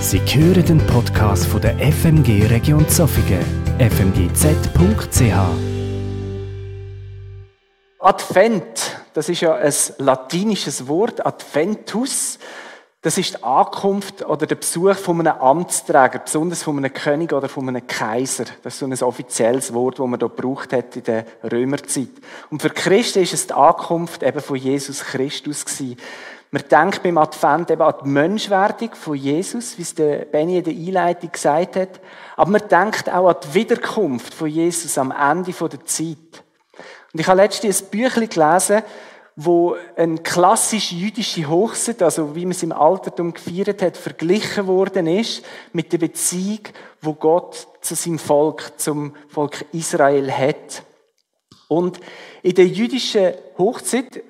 Sie hören den Podcast von der FMG Region Zofingen, fmgz.ch. Advent, das ist ja ein latinisches Wort, Adventus. Das ist die Ankunft oder der Besuch von einem Amtsträger, besonders von einem König oder von einem Kaiser. Das ist so ein offizielles Wort, das man da gebraucht hat in der Römerzeit. Und für Christen ist es die Ankunft eben von Jesus Christus gewesen. Man denkt beim Advent eben an die Menschwerdung von Jesus, wie es der Benny in der Einleitung gesagt hat. Aber man denkt auch an die Wiederkunft von Jesus am Ende der Zeit. Und ich habe letztens ein Büchlein gelesen, wo eine klassisch jüdische Hochzeit, also wie man es im Altertum gefeiert hat, verglichen worden ist mit der Beziehung, wo Gott zu seinem Volk, zum Volk Israel hat. Und in der jüdischen Hochzeit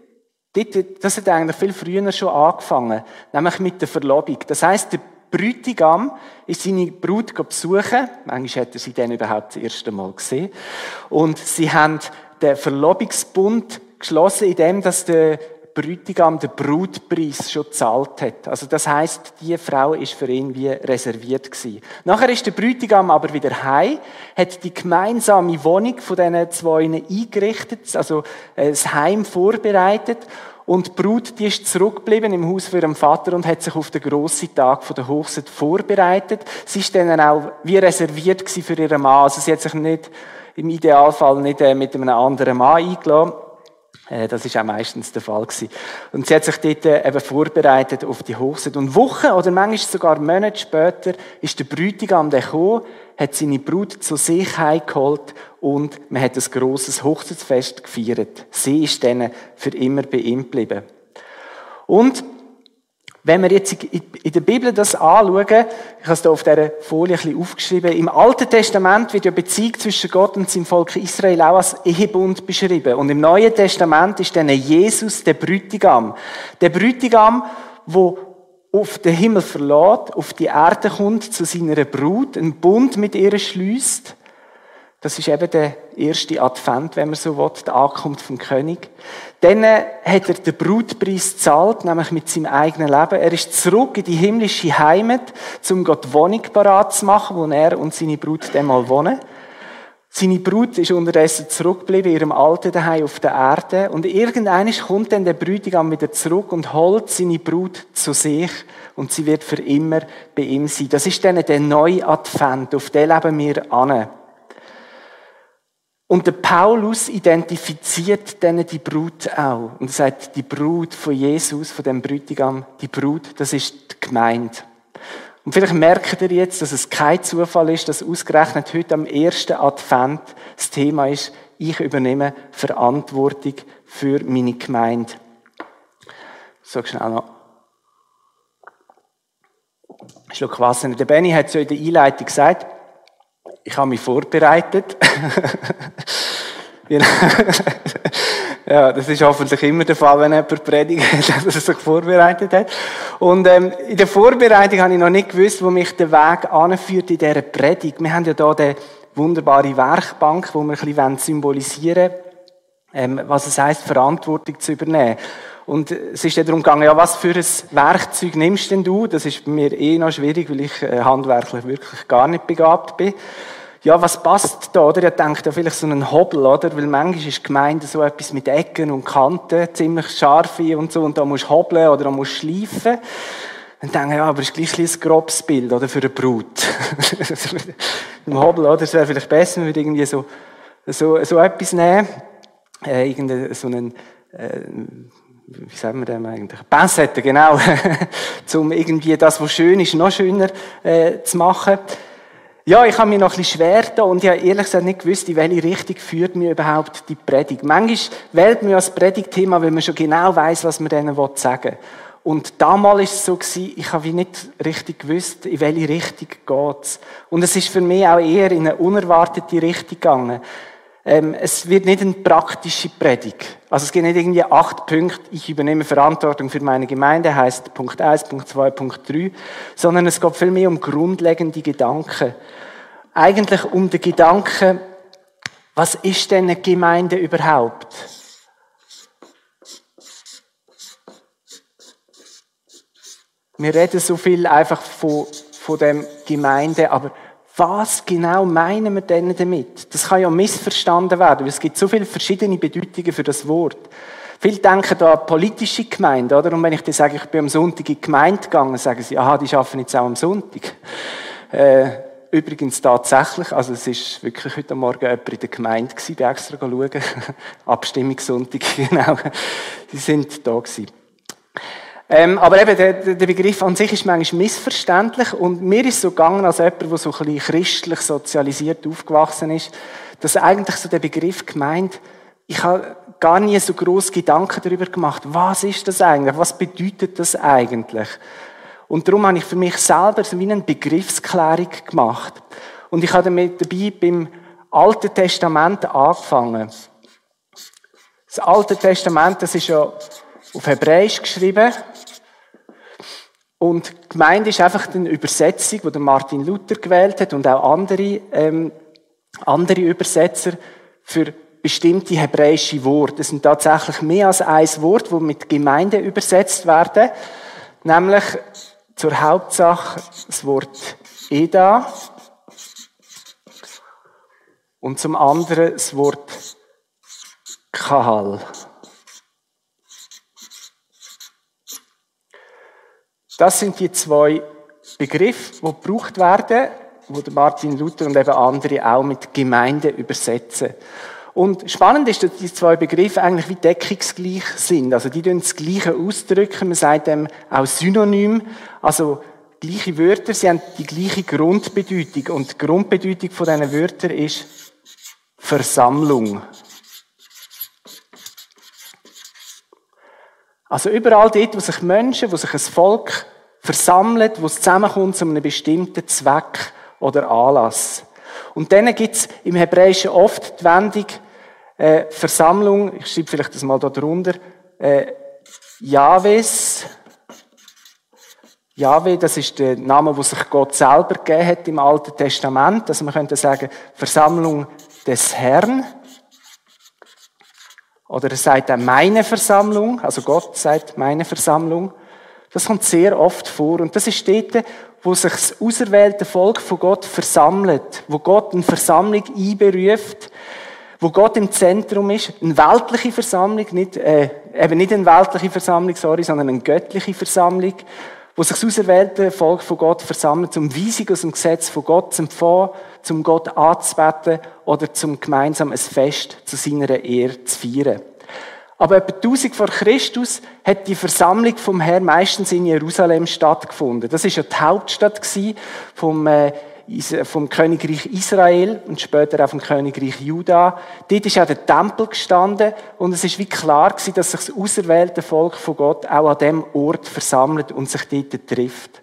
das hat eigentlich viel früher schon angefangen, nämlich mit der Verlobung. Das heißt, der Bräutigam ist seine Brut besuchen. Manchmal hat er sie dann überhaupt das erste Mal gesehen. Und sie haben den Verlobungsbund geschlossen, indem dass der Bräutigam den Brutpreis schon gezahlt hat. Also das heißt, die Frau ist für ihn wie reserviert gewesen. Nachher ist der Bräutigam aber wieder heim, hat die gemeinsame Wohnung von diesen zwei eingerichtet, also das Heim vorbereitet und die Brut, die ist zurückgeblieben im Haus für ihren Vater und hat sich auf den grossen Tag von der Hochzeit vorbereitet. Sie ist dann auch wie reserviert für ihren Mann. Also sie hat sich nicht, im Idealfall nicht äh, mit einem anderen Mann eingeladen. Äh, das ist auch meistens der Fall gewesen. Und sie hat sich dort äh, eben vorbereitet auf die Hochzeit. Und Wochen oder manchmal sogar Monate später ist der Bräutigam gekommen, hat seine Brut zu sich heimgeholt und man hat ein grosses Hochzeitsfest gefeiert. Sie ist dann für immer bei ihm geblieben. Und wenn wir jetzt in der Bibel das anschauen, ich habe es hier auf dieser Folie ein bisschen aufgeschrieben, im Alten Testament wird ja Beziehung zwischen Gott und seinem Volk Israel auch als Ehebund beschrieben. Und im Neuen Testament ist dann Jesus der Brütigam. Der Brütigam, wo auf den Himmel verlässt, auf die Erde kommt, zu seiner Brut, einen Bund mit ihr schließt das ist eben der erste Advent, wenn man so will, die Ankunft vom König. Dann äh, hat er den Brutpreis gezahlt, nämlich mit seinem eigenen Leben. Er ist zurück in die himmlische Heimat, um Gott Wohnung parat zu machen, wo er und seine Brut dann mal wohnen. Seine Brut ist unterdessen zurückgeblieben in ihrem alten Daheim auf der Erde. Und irgendwann kommt dann der Brütigam wieder zurück und holt seine Brut zu sich. Und sie wird für immer bei ihm sein. Das ist dann der neue Advent. Auf den leben wir an. Und der Paulus identifiziert dann die Brut auch. Und er sagt, die Brut von Jesus, von dem Brütigam, die Brut, das ist die Gemeinde. Und vielleicht merkt ihr jetzt, dass es kein Zufall ist, dass ausgerechnet heute am ersten Advent das Thema ist, ich übernehme Verantwortung für meine Gemeinde. So schnell noch. Schluck Wasser. Der Benny hat so in der Einleitung gesagt, ich habe mich vorbereitet. ja, das ist hoffentlich immer der Fall, wenn jemand predigt, dass er sich vorbereitet hat. Und ähm, in der Vorbereitung habe ich noch nicht gewusst, wo mich der Weg anführt in dieser Predigt. Wir haben ja hier die wunderbare Werkbank, wo wir ein bisschen symbolisieren wollen, ähm, was es heisst, Verantwortung zu übernehmen. Und es ist ja darum gegangen, ja, was für ein Werkzeug nimmst denn du? Das ist mir eh noch schwierig, weil ich äh, handwerklich wirklich gar nicht begabt bin. Ja, was passt da, oder? Ihr denkt ja vielleicht so einen Hobel, oder? Weil manchmal ist Gemeinde so etwas mit Ecken und Kanten, ziemlich scharf und so, und da musst du hobeln oder da musst du schleifen. Dann denke ich, ja, aber es ist gleich ein grobes Bild, oder? Für eine Brut. Im Hobel, oder? Es wäre vielleicht besser, wenn wir irgendwie so, so, so etwas nehmen. Äh, irgendeinen, so einen, äh, wie sagen wir dem eigentlich? Pinzette, genau. um irgendwie das, was schön ist, noch schöner äh, zu machen. Ja, ich habe mich noch ein bisschen schwer da und ich habe ehrlich gesagt nicht gewusst, in welche Richtung führt mir überhaupt die Predigt. Manchmal wählt man das Predigtthema, weil man schon genau weiß, was man denen sagen will. Und damals war es so gewesen, ich habe nicht richtig gewusst, in welche Richtung geht's. Und es ist für mich auch eher in eine unerwartete Richtung gegangen. Ähm, es wird nicht eine praktische Predigt. Also es gibt nicht irgendwie acht Punkte, ich übernehme Verantwortung für meine Gemeinde, heißt Punkt 1, Punkt 2, Punkt 3, sondern es geht viel mehr um grundlegende Gedanken. Eigentlich um den Gedanken, was ist denn eine Gemeinde überhaupt? Wir reden so viel einfach von von dem Gemeinde, aber was genau meinen wir denn damit? Das kann ja missverstanden werden, weil es gibt so viele verschiedene Bedeutungen für das Wort. Viele denken da an politische Gemeinde, oder? Und wenn ich dir sage, ich bin am Sonntag in die Gemeinde gegangen, sagen sie, aha, die arbeiten jetzt auch am Sonntag. Äh, übrigens tatsächlich, also es ist wirklich heute Morgen jemand in der Gemeinde gewesen, der extra schauen. Abstimmungssonntag, genau. Die sind da gewesen. Ähm, aber eben, der, der, Begriff an sich ist manchmal missverständlich und mir ist so gegangen, als jemand, der so ein bisschen christlich sozialisiert aufgewachsen ist, dass eigentlich so der Begriff gemeint, ich habe gar nie so groß Gedanken darüber gemacht, was ist das eigentlich, was bedeutet das eigentlich? Und darum habe ich für mich selber so wie eine Begriffsklärung gemacht. Und ich habe damit dabei beim Alten Testament angefangen. Das Alte Testament, das ist ja auf Hebräisch geschrieben. Und gemeint ist einfach eine Übersetzung, die Martin Luther gewählt hat und auch andere, ähm, andere Übersetzer für bestimmte hebräische Worte. Es sind tatsächlich mehr als ein Wort, wo mit Gemeinde übersetzt werden. Nämlich zur Hauptsache das Wort Eda und zum anderen das Wort Kahal. Das sind die zwei Begriffe, die gebraucht werden, wo Martin Luther und eben andere auch mit Gemeinde übersetzen. Und spannend ist, dass die zwei Begriffe eigentlich wie deckungsgleich sind. Also die das Gleiche ausdrücken. Man sagt dem auch Synonym. Also gleiche Wörter, sie haben die gleiche Grundbedeutung. Und die Grundbedeutung von diesen Wörtern ist Versammlung. Also überall dort, wo sich Menschen, wo sich ein Volk versammelt, wo es zusammenkommt zu einem bestimmten Zweck oder Anlass. Und dann gibt es im Hebräischen oft die Wendung äh, Versammlung, ich schreibe vielleicht das mal da drunter, äh, Jahwes. Jahwe, das ist der Name, wo sich Gott selber gegeben hat im Alten Testament. Also man könnte sagen, Versammlung des Herrn. Oder er sagt auch meine Versammlung, also Gott sagt meine Versammlung. Das kommt sehr oft vor. Und das ist dort, wo sich das auserwählte Volk von Gott versammelt, wo Gott eine Versammlung einberuft, wo Gott im Zentrum ist, eine weltliche Versammlung, nicht, äh, eben nicht eine weltliche Versammlung, sorry, sondern eine göttliche Versammlung, wo sich das auserwählte Volk von Gott versammelt, zum Weisung aus dem Gesetz von Gott zu empfangen, zum Gott anzubeten oder zum gemeinsam ein Fest zu seiner Ehre zu feiern. Aber etwa 1000 vor Christus hat die Versammlung vom Herrn meistens in Jerusalem stattgefunden. Das ist ja die Hauptstadt vom, äh, vom Königreich Israel und später auch vom Königreich Juda. Dort ist auch der Tempel gestanden und es ist wie klar gewesen, dass sich das auserwählte Volk von Gott auch an dem Ort versammelt und sich dort trifft.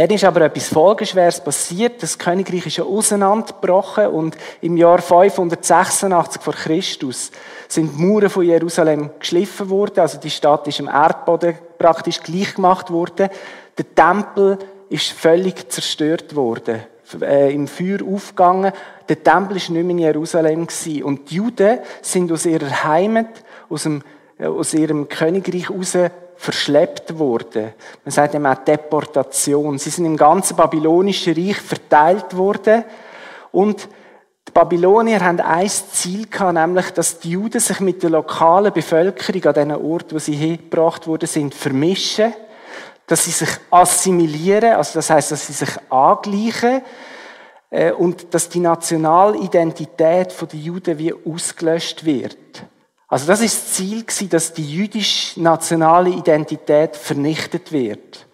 Dann ist aber etwas Folgeschweres passiert. Das Königreich ist ja auseinandergebrochen und im Jahr 586 vor Christus sind die Mauern von Jerusalem geschliffen worden. Also die Stadt ist im Erdboden praktisch gleich gemacht worden. Der Tempel ist völlig zerstört worden, äh, im Feuer aufgegangen. Der Tempel ist nicht mehr in Jerusalem gewesen. Und die Juden sind aus ihrer Heimat, aus, dem, äh, aus ihrem Königreich raus verschleppt worden. Man sagt eben auch Deportation. Sie sind im ganzen babylonischen Reich verteilt worden und die Babylonier haben ein Ziel gehabt, nämlich, dass die Juden sich mit der lokalen Bevölkerung an diesen Ort, wo sie hingebracht worden sind, vermischen, dass sie sich assimilieren, also das heißt, dass sie sich angleichen äh, und dass die Nationalidentität der Juden wie ausgelöscht wird. Also das ist das Ziel dass die jüdisch-nationale Identität vernichtet wird.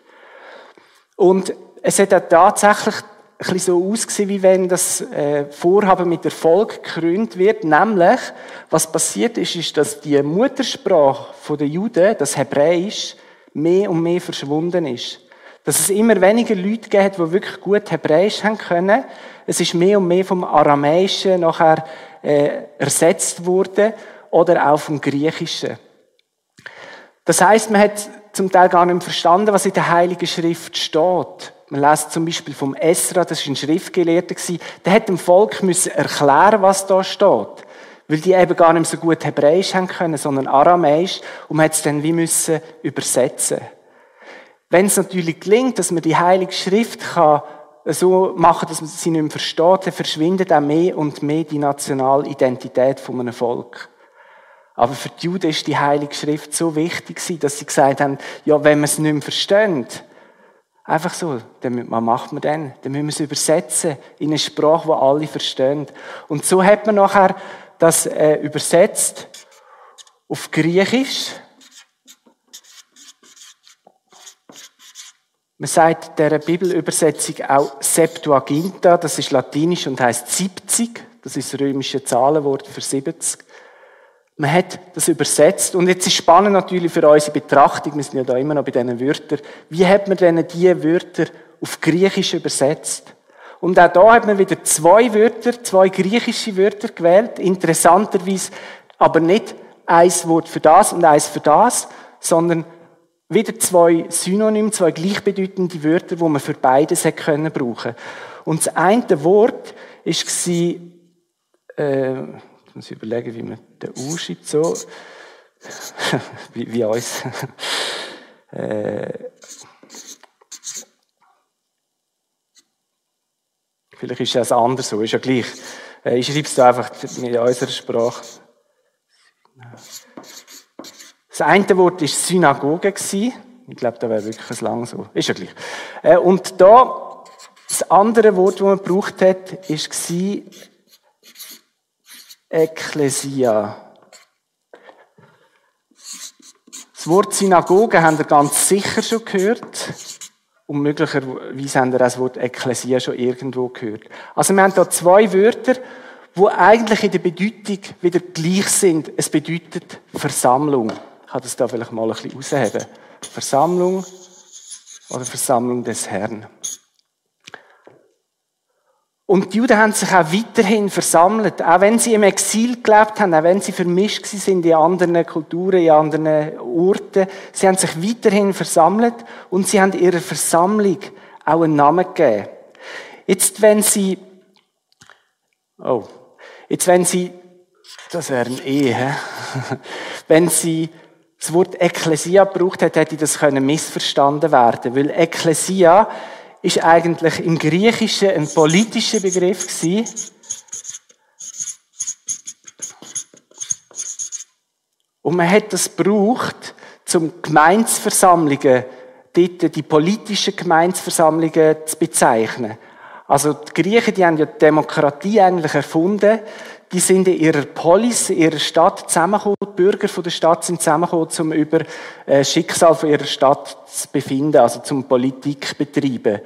Und es hat auch tatsächlich ein bisschen so ausgesehen, wie wenn das äh, Vorhaben mit Erfolg gekrönt wird. Nämlich, was passiert ist, ist, dass die Muttersprache der Juden, das Hebräisch, mehr und mehr verschwunden ist. Dass es immer weniger Leute gibt, die wirklich gut Hebräisch haben können. Es ist mehr und mehr vom Aramäischen nachher äh, ersetzt worden oder auch vom Griechischen. Das heißt, man hat zum Teil gar nicht verstanden, was in der Heiligen Schrift steht. Man lässt zum Beispiel vom Esra, das war ein Schriftgelehrter, der hat dem Volk müssen erklären, was da steht. Weil die eben gar nicht so gut Hebräisch haben können, sondern Aramäisch. Und man hat es dann wie müssen übersetzen. Wenn es natürlich gelingt, dass man die Heilige Schrift kann so machen, dass man sie nicht mehr versteht, dann verschwindet auch mehr und mehr die nationale Identität von einem Volk. Aber für die Juden ist die Heilige Schrift so wichtig dass sie gesagt haben, ja, wenn man es nicht mehr versteht, einfach so, dann was macht man dann? Dann müssen wir es übersetzen in eine Sprache, die alle verstehen. Und so hat man nachher das äh, übersetzt auf Griechisch, Man sagt der Bibelübersetzung auch Septuaginta, das ist latinisch und heißt 70, das ist römische Zahlenwort für 70. Man hat das übersetzt und jetzt ist spannend natürlich für unsere Betrachtung, wir sind ja da immer noch bei diesen Wörtern, wie hat man denn diese Wörter auf Griechisch übersetzt? Und auch da hat man wieder zwei Wörter, zwei griechische Wörter gewählt, interessanterweise aber nicht ein Wort für das und eins für das, sondern wieder zwei Synonyme, zwei gleichbedeutende Wörter, die man für beides hätte können brauchen. Und das eine Wort ist äh, ich muss überlegen, wie man den U so, wie, wie uns. äh, vielleicht ist es anders so, ist ja gleich. Äh, ich schreibe es einfach mit unserer Sprache. Das eine Wort war Synagoge. Ich glaube, da wäre wirklich ein lang so. Ist ja gleich. Äh, und da, das andere Wort, das man gebraucht hat, war Ekklesia. Das Wort Synagoge haben ihr ganz sicher schon gehört. Und möglicherweise haben ihr das Wort Ekklesia schon irgendwo gehört. Also wir haben hier zwei Wörter, die eigentlich in der Bedeutung wieder gleich sind. Es bedeutet Versammlung kann das da vielleicht mal ein bisschen rausheben. Versammlung oder Versammlung des Herrn. Und die Juden haben sich auch weiterhin versammelt, auch wenn sie im Exil gelebt haben, auch wenn sie vermischt sind in anderen Kulturen, in anderen Orten. Sie haben sich weiterhin versammelt und sie haben ihrer Versammlung auch einen Namen gegeben. Jetzt, wenn sie, oh, jetzt, wenn sie, das wäre ein E, wenn sie das Wort Ekklesia gebraucht hat, hätte das können missverstanden werden, weil Ekklesia ist eigentlich im Griechischen ein politischer Begriff gewesen. Und man hat das gebraucht, zum Gemeinsversammlungen, dort die politischen Gemeinsversammlungen zu bezeichnen. Also die Griechen, die haben ja die Demokratie eigentlich erfunden die sind in ihrer Polis, in ihrer Stadt zusammengekommen. Die Bürger von der Stadt sind zusammengekommen, um über das äh, Schicksal von ihrer Stadt zu befinden, also zum Politik betreiben.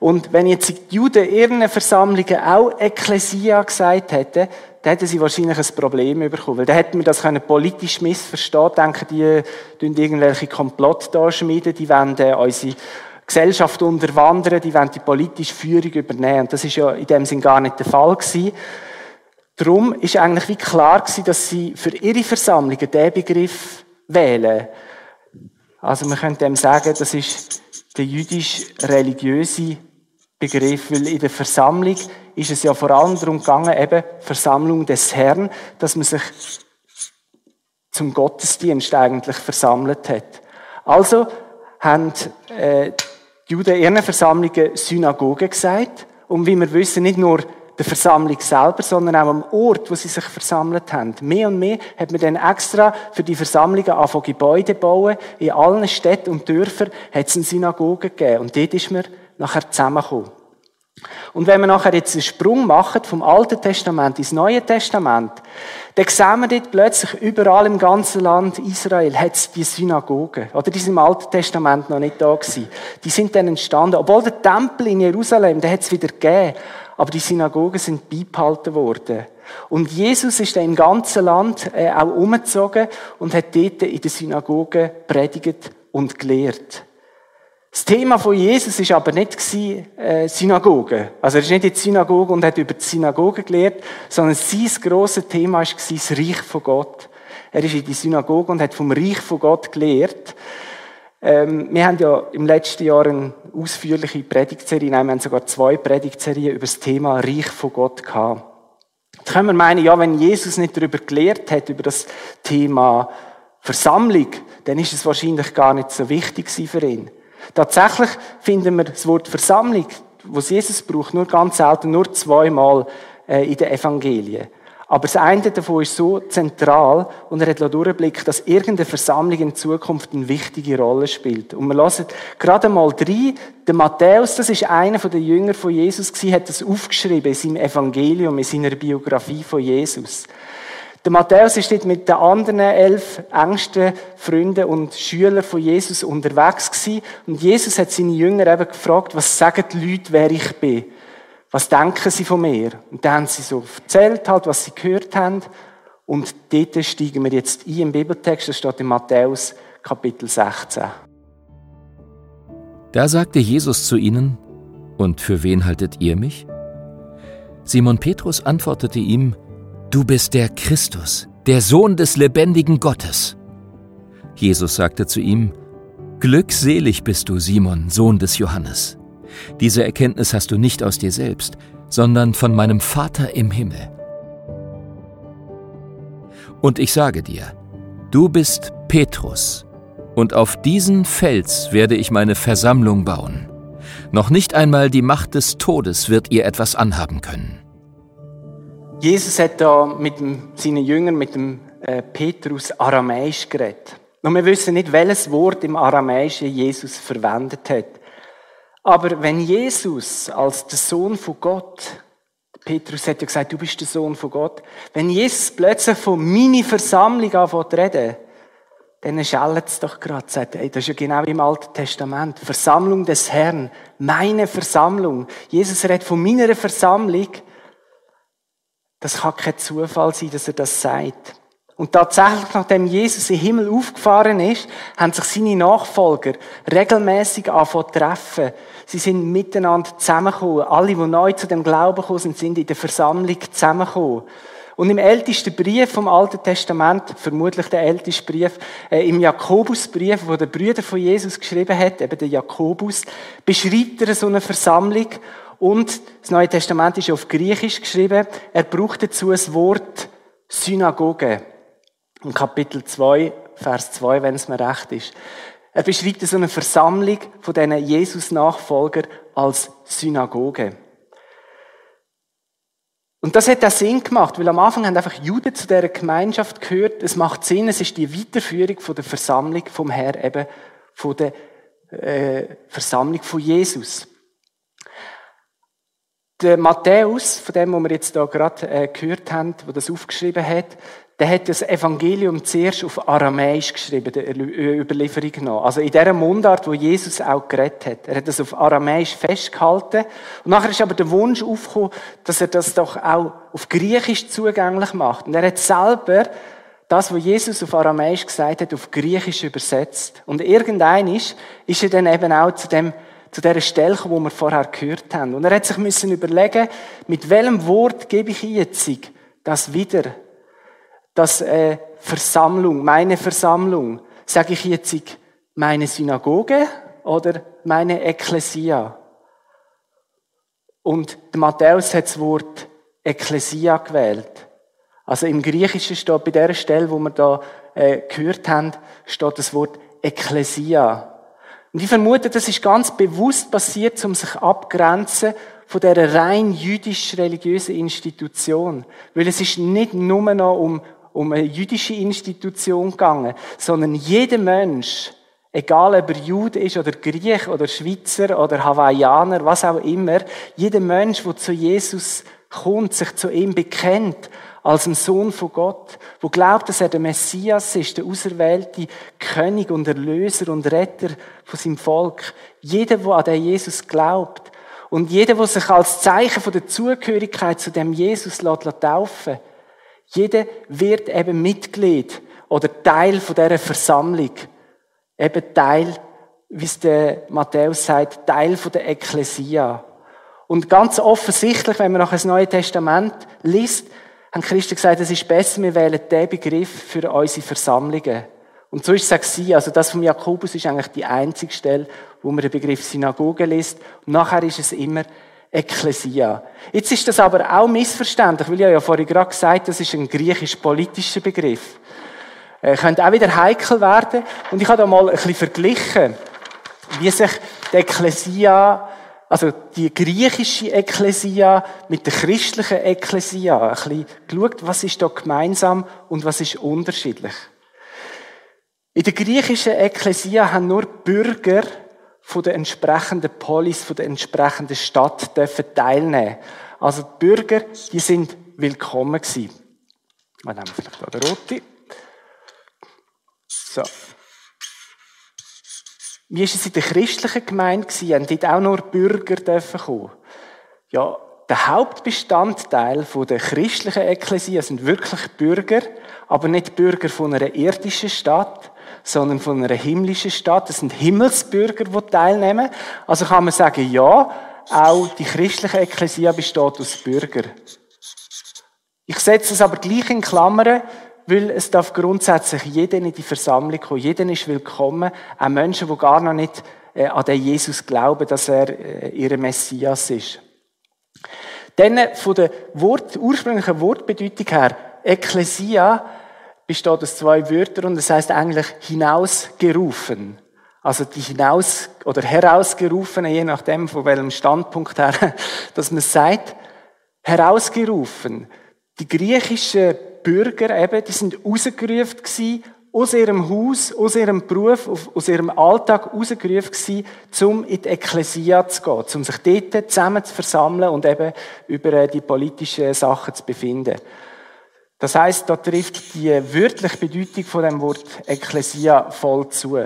Und wenn jetzt die Juden ihren Versammlungen auch Ekklesia gesagt hätten, dann hätten sie wahrscheinlich ein Problem bekommen. Weil dann hätten wir das können politisch missverstehen. Denken, die tun irgendwelche Komplott da schmieden, die wollen äh, unsere Gesellschaft unterwandern, die wollen die politische Führung übernehmen. Und das ist ja in dem Sinn gar nicht der Fall gewesen. Darum ist eigentlich wie klar gewesen, dass sie für ihre Versammlungen den Begriff wählen. Also man könnte dem sagen, das ist der jüdisch-religiöse Begriff, weil in der Versammlung ist es ja vor allem darum gegangen, eben Versammlung des Herrn, dass man sich zum Gottesdienst eigentlich versammelt hat. Also haben äh, die Juden ihren Versammlungen Synagoge gesagt und wie wir wissen, nicht nur der Versammlung selber, sondern auch am Ort, wo sie sich versammelt haben. Mehr und mehr hat man dann extra für die Versammlungen angefangen Gebäude bauen. In allen Städten und Dörfern hat es eine Synagoge gegeben. Und dort ist man nachher zusammengekommen. Und wenn wir nachher jetzt einen Sprung machen vom Alten Testament ins Neue Testament, dann sehen wir dort plötzlich überall im ganzen Land Israel hat es die Synagogen. Oder die sind im Alten Testament noch nicht da gewesen. Die sind dann entstanden. Obwohl der Tempel in Jerusalem, der hat es wieder gegeben aber die Synagogen sind beibehalten worden. Und Jesus ist dann im ganzen Land äh, auch umgezogen und hat dort in der Synagoge predigt und gelehrt. Das Thema von Jesus ist aber nicht äh, Synagoge. Also er ist nicht in die Synagoge und hat über die Synagoge gelehrt, sondern sein grosses Thema war das Reich von Gott. Er ist in die Synagoge und hat vom Reich von Gott gelehrt. Ähm, wir haben ja im letzten Jahr eine ausführliche Predigtserie, nein, wir haben sogar zwei Predigtserien über das Thema Reich von Gott gehabt. Da können wir meinen, ja, wenn Jesus nicht darüber gelehrt hat, über das Thema Versammlung, dann ist es wahrscheinlich gar nicht so wichtig für ihn. Tatsächlich finden wir das Wort Versammlung, was Jesus braucht, nur ganz selten, nur zweimal äh, in den Evangelien. Aber das eine davon ist so zentral und er hat durchblickt, dass irgendeine Versammlung in Zukunft eine wichtige Rolle spielt. Und wir lassen gerade mal drei. Der Matthäus, das ist einer der Jünger von Jesus hat das aufgeschrieben in seinem Evangelium, in seiner Biografie von Jesus. Der Matthäus ist dort mit den anderen elf engsten Freunden und Schülern von Jesus unterwegs gewesen. Und Jesus hat seine Jünger eben gefragt, was sagen die Leute, wer ich bin? Was denken sie von mir? Und dann haben sie so erzählt halt, was sie gehört haben. Und dort steigen wir jetzt ein im Bibeltext, das steht in Matthäus Kapitel 16. Da sagte Jesus zu ihnen, Und für wen haltet ihr mich? Simon Petrus antwortete ihm, Du bist der Christus, der Sohn des lebendigen Gottes. Jesus sagte zu ihm, Glückselig bist du, Simon, Sohn des Johannes. Diese Erkenntnis hast du nicht aus dir selbst, sondern von meinem Vater im Himmel. Und ich sage dir, du bist Petrus, und auf diesen Fels werde ich meine Versammlung bauen. Noch nicht einmal die Macht des Todes wird ihr etwas anhaben können. Jesus hat da mit dem, seinen Jüngern, mit dem äh, Petrus, Aramäisch geredet. Und wir wissen nicht, welches Wort im Aramäischen Jesus verwendet hat. Aber wenn Jesus als der Sohn von Gott, Petrus hat ja gesagt, du bist der Sohn von Gott, wenn Jesus plötzlich von meiner Versammlung anfängt zu reden, dann schellt es doch gerade, sagt er, das ist ja genau im Alten Testament, Versammlung des Herrn, meine Versammlung. Jesus redet von meiner Versammlung, das kann kein Zufall sein, dass er das sagt. Und tatsächlich, nachdem Jesus im Himmel aufgefahren ist, haben sich seine Nachfolger regelmäßig angefangen treffen. Sie sind miteinander zusammengekommen. Alle, die neu zu dem Glauben gekommen sind, sind in der Versammlung zusammengekommen. Und im ältesten Brief vom Alten Testament, vermutlich der älteste Brief, äh, im Jakobusbrief, wo der Brüder von Jesus geschrieben hat, eben der Jakobus, beschreibt er so eine Versammlung und das Neue Testament ist auf Griechisch geschrieben. Er braucht dazu das Wort Synagoge. Im Kapitel 2, Vers 2, wenn es mir recht ist. Er beschreibt so eine Versammlung von diesen Jesus-Nachfolgern als Synagoge. Und das hat auch Sinn gemacht, weil am Anfang haben einfach Juden zu dieser Gemeinschaft gehört. Es macht Sinn, es ist die Weiterführung von der Versammlung vom Herr, eben von der äh, Versammlung von Jesus. Der Matthäus, von dem, wo wir jetzt da gerade äh, gehört haben, wo das aufgeschrieben hat, der hat das Evangelium zuerst auf Aramäisch geschrieben, der äh, Überlieferung noch. Also in der Mundart, wo Jesus auch geredet hat. Er hat das auf Aramäisch festgehalten. Und nachher ist aber der Wunsch aufgekommen, dass er das doch auch auf Griechisch zugänglich macht. Und er hat selber das, was Jesus auf Aramäisch gesagt hat, auf Griechisch übersetzt. Und irgendein ist, ist er dann eben auch zu dem zu der Stelle, wo wir vorher gehört haben. Und er hat sich müssen überlegen, mit welchem Wort gebe ich jetzt das wieder? Das äh, Versammlung, meine Versammlung. Sage ich jetzt meine Synagoge oder meine Ekklesia? Und Matthäus hat das Wort Ekklesia gewählt. Also im Griechischen steht bei der Stelle, wo wir da äh, gehört haben, steht das Wort Ekklesia. Und ich vermute, das ist ganz bewusst passiert, um sich abgrenzen von der rein jüdisch-religiösen Institution. Weil es ist nicht nur noch um, um eine jüdische Institution gegangen, sondern jeder Mensch, egal ob er Jude ist oder Griech oder Schweizer oder Hawaiianer, was auch immer, jeder Mensch, der zu Jesus kommt, sich zu ihm bekennt, als ein Sohn von Gott, wo glaubt, dass er der Messias ist, der auserwählte König und Erlöser und Retter von seinem Volk. Jeder, der an den Jesus glaubt und jeder, der sich als Zeichen von der Zugehörigkeit zu dem Jesus lässt, taufen jeder wird eben Mitglied oder Teil von dieser Versammlung. Eben Teil, wie es der Matthäus sagt, Teil von der Ekklesia. Und ganz offensichtlich, wenn man nach das Neue Testament liest, haben Christen gesagt, es ist besser, wir wählen diesen Begriff für unsere Versammlungen. Und so ist es auch Also das vom Jakobus ist eigentlich die einzige Stelle, wo man den Begriff Synagoge liest. Und nachher ist es immer Ekklesia. Jetzt ist das aber auch missverständlich, weil ich ja vorhin gerade gesagt das ist ein griechisch-politischer Begriff. Er könnte auch wieder heikel werden. Und ich habe da mal ein bisschen verglichen. wie sich die Ekklesia, also die griechische Ekklesia mit der christlichen Ekklesia, ein bisschen geschaut, was ist da gemeinsam und was ist unterschiedlich. In der griechischen Ekklesia haben nur Bürger von der entsprechenden Polis, von der entsprechenden Stadt dürfen teilnehmen. Also die Bürger, die sind willkommen gewesen. Wir nehmen vielleicht auch den rote. So. Wie war es in der christlichen Gemeinde? Haben dort auch nur Bürger dürfen kommen? Ja, der Hauptbestandteil der christlichen Ekklesia sind wirklich Bürger, aber nicht Bürger von einer irdischen Stadt, sondern von einer himmlischen Stadt. Das sind Himmelsbürger, die teilnehmen. Also kann man sagen, ja, auch die christliche Ekklesia besteht aus Bürgern. Ich setze es aber gleich in Klammern, weil es darf grundsätzlich jeder in die Versammlung kommen. Jeder ist willkommen. Auch Menschen, die gar noch nicht äh, an den Jesus glauben, dass er äh, ihr Messias ist. Dann von der Wort, ursprünglichen Wortbedeutung her, Ekklesia besteht aus zwei Wörtern und das heißt eigentlich hinausgerufen. Also die hinaus oder herausgerufene, je nachdem von welchem Standpunkt her, dass man sagt, herausgerufen. Die griechischen Bürger eben, die sind rausgerufen gewesen, aus ihrem Haus, aus ihrem Beruf, aus ihrem Alltag rausgerufen gewesen, um in die Ekklesia zu gehen, um sich dort zusammen zu versammeln und eben über die politischen Sachen zu befinden. Das heißt, da trifft die wörtliche Bedeutung von dem Wort Ekklesia voll zu.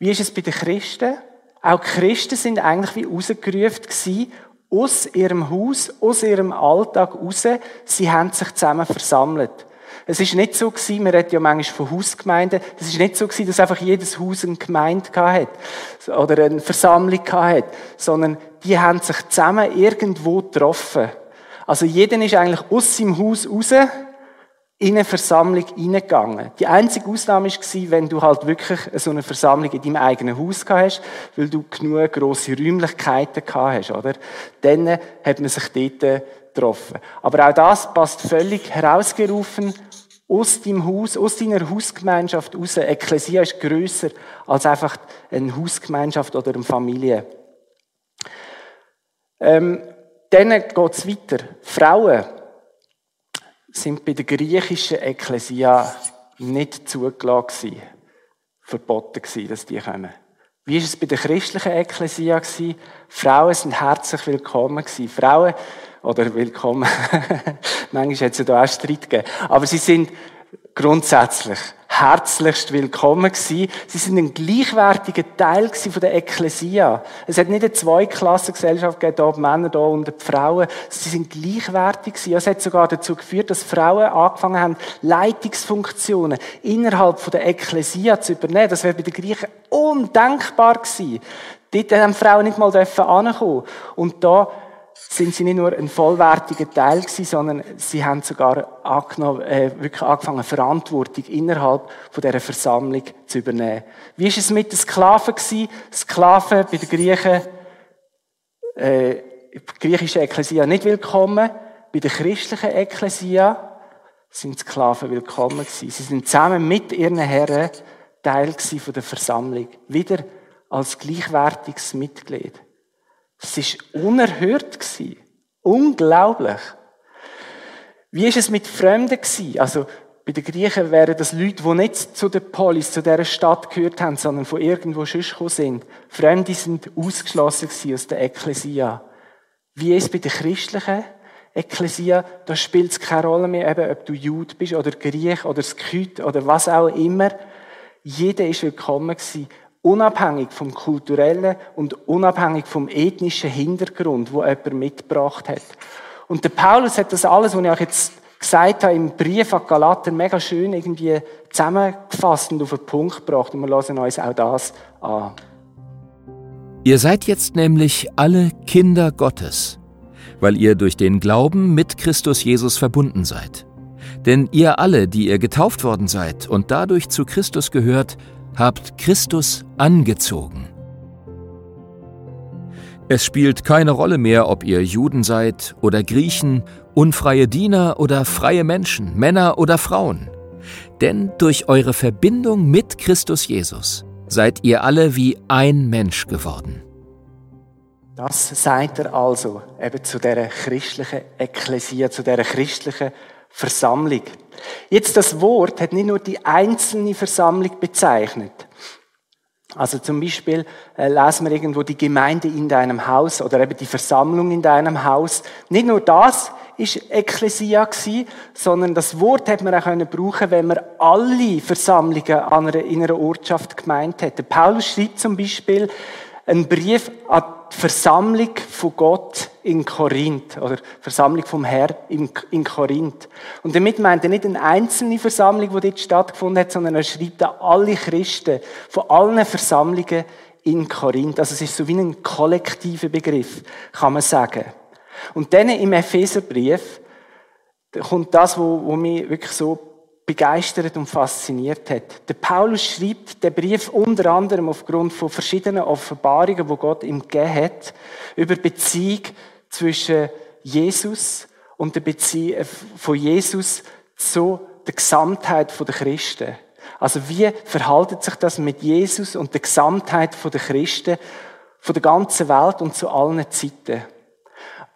Wie ist es bei den Christen? Auch Christen sind eigentlich wie rausgerufen gewesen, aus ihrem Haus, aus ihrem Alltag raus. Sie haben sich zusammen versammelt. Es ist nicht so gewesen, man redet ja manchmal von Hausgemeinden, es ist nicht so gewesen, dass einfach jedes Haus eine Gemeinde hat oder eine Versammlung hat, sondern die haben sich zusammen irgendwo getroffen. Also jeder ist eigentlich aus seinem Haus raus in eine Versammlung hineingegangen. Die einzige Ausnahme war, wenn du halt wirklich so eine Versammlung in deinem eigenen Haus gehabt hast, weil du genug grosse Räumlichkeiten gehabt hast, oder? Dann hat man sich dort getroffen. Aber auch das passt völlig herausgerufen aus deinem Haus, aus deiner Hausgemeinschaft raus. Ekklesia ist grösser als einfach eine Hausgemeinschaft oder eine Familie. Ähm, dann geht es weiter. Frauen sind bei der griechischen Ekklesia nicht zugelassen verboten gewesen, dass die kommen. Wie ist es bei der christlichen Ekklesia gewesen? Frauen sind herzlich willkommen gewesen. Frauen, oder willkommen, manchmal hat es ja da auch Streit gegeben, aber sie sind grundsätzlich herzlichst willkommen gewesen. Sie sind ein gleichwertiger Teil von der Ekklesia. Es hat nicht eine Zweiklassengesellschaft gegeben, da die Männer da und die Frauen. Sie sind gleichwertig gewesen. Es hat sogar dazu geführt, dass Frauen angefangen haben, Leitungsfunktionen innerhalb der Ekklesia zu übernehmen. Das wäre bei den Griechen undenkbar gewesen. Dort haben Frauen nicht mal ankommen Und da sind sie nicht nur ein vollwertiger Teil gewesen, sondern sie haben sogar äh, wirklich angefangen, Verantwortung innerhalb von dieser Versammlung zu übernehmen. Wie ist es mit den Sklaven gewesen? Sklaven bei den Griechen, äh, griechische Ekklesia nicht willkommen. Bei der christlichen Ekklesia sind Sklaven willkommen gewesen. Sie sind zusammen mit ihren Herren Teil gewesen von der Versammlung. Wieder als gleichwertiges Mitglied. Es war unerhört. Unglaublich. Wie war es mit Fremden? Also, bei den Griechen wären das Leute, die nicht zu der Polis, zu dieser Stadt gehört haben, sondern von irgendwo sonst gekommen sind. Fremde sind ausgeschlossen aus der Ekklesia. Wie ist es bei der christlichen Ekklesia? Da spielt es keine Rolle mehr, eben, ob du Jude bist oder Griech oder Skyt oder was auch immer. Jeder ist willkommen gewesen unabhängig vom kulturellen und unabhängig vom ethnischen Hintergrund, wo jemand mitgebracht hat. Und der Paulus hat das alles, was ich euch jetzt gesagt habe, im Brief an Galater mega schön irgendwie zusammengefasst und auf den Punkt gebracht. Und wir lassen uns auch das an. Ihr seid jetzt nämlich alle Kinder Gottes, weil ihr durch den Glauben mit Christus Jesus verbunden seid. Denn ihr alle, die ihr getauft worden seid und dadurch zu Christus gehört, habt Christus angezogen. Es spielt keine Rolle mehr, ob ihr Juden seid oder Griechen, unfreie Diener oder freie Menschen, Männer oder Frauen. Denn durch eure Verbindung mit Christus Jesus seid ihr alle wie ein Mensch geworden. Das sagt er also eben zu der christlichen Ekklesia, zu der christlichen Versammlung. Jetzt das Wort hat nicht nur die einzelne Versammlung bezeichnet. Also zum Beispiel äh, lesen wir irgendwo die Gemeinde in deinem Haus oder eben die Versammlung in deinem Haus. Nicht nur das ist Ekklesia gewesen, sondern das Wort hat man auch können brauchen, wenn man alle Versammlungen in einer Ortschaft gemeint hätte. Paulus schreibt zum Beispiel einen Brief an die Versammlung von Gott in Korinth oder Versammlung vom Herr in Korinth. Und damit meint er nicht eine einzelne Versammlung, die dort stattgefunden hat, sondern er schreibt an alle Christen von allen Versammlungen in Korinth. Also es ist so wie ein kollektiver Begriff, kann man sagen. Und dann im Epheserbrief kommt das, wo, wo mich wirklich so begeistert und fasziniert hat. Der Paulus schreibt den Brief unter anderem aufgrund von verschiedenen Offenbarungen, wo Gott ihm gegeben hat, über Beziehung zwischen Jesus und der Beziehung von Jesus zu der Gesamtheit der Christen. Also wie verhaltet sich das mit Jesus und der Gesamtheit der Christen von der ganzen Welt und zu allen Zeiten?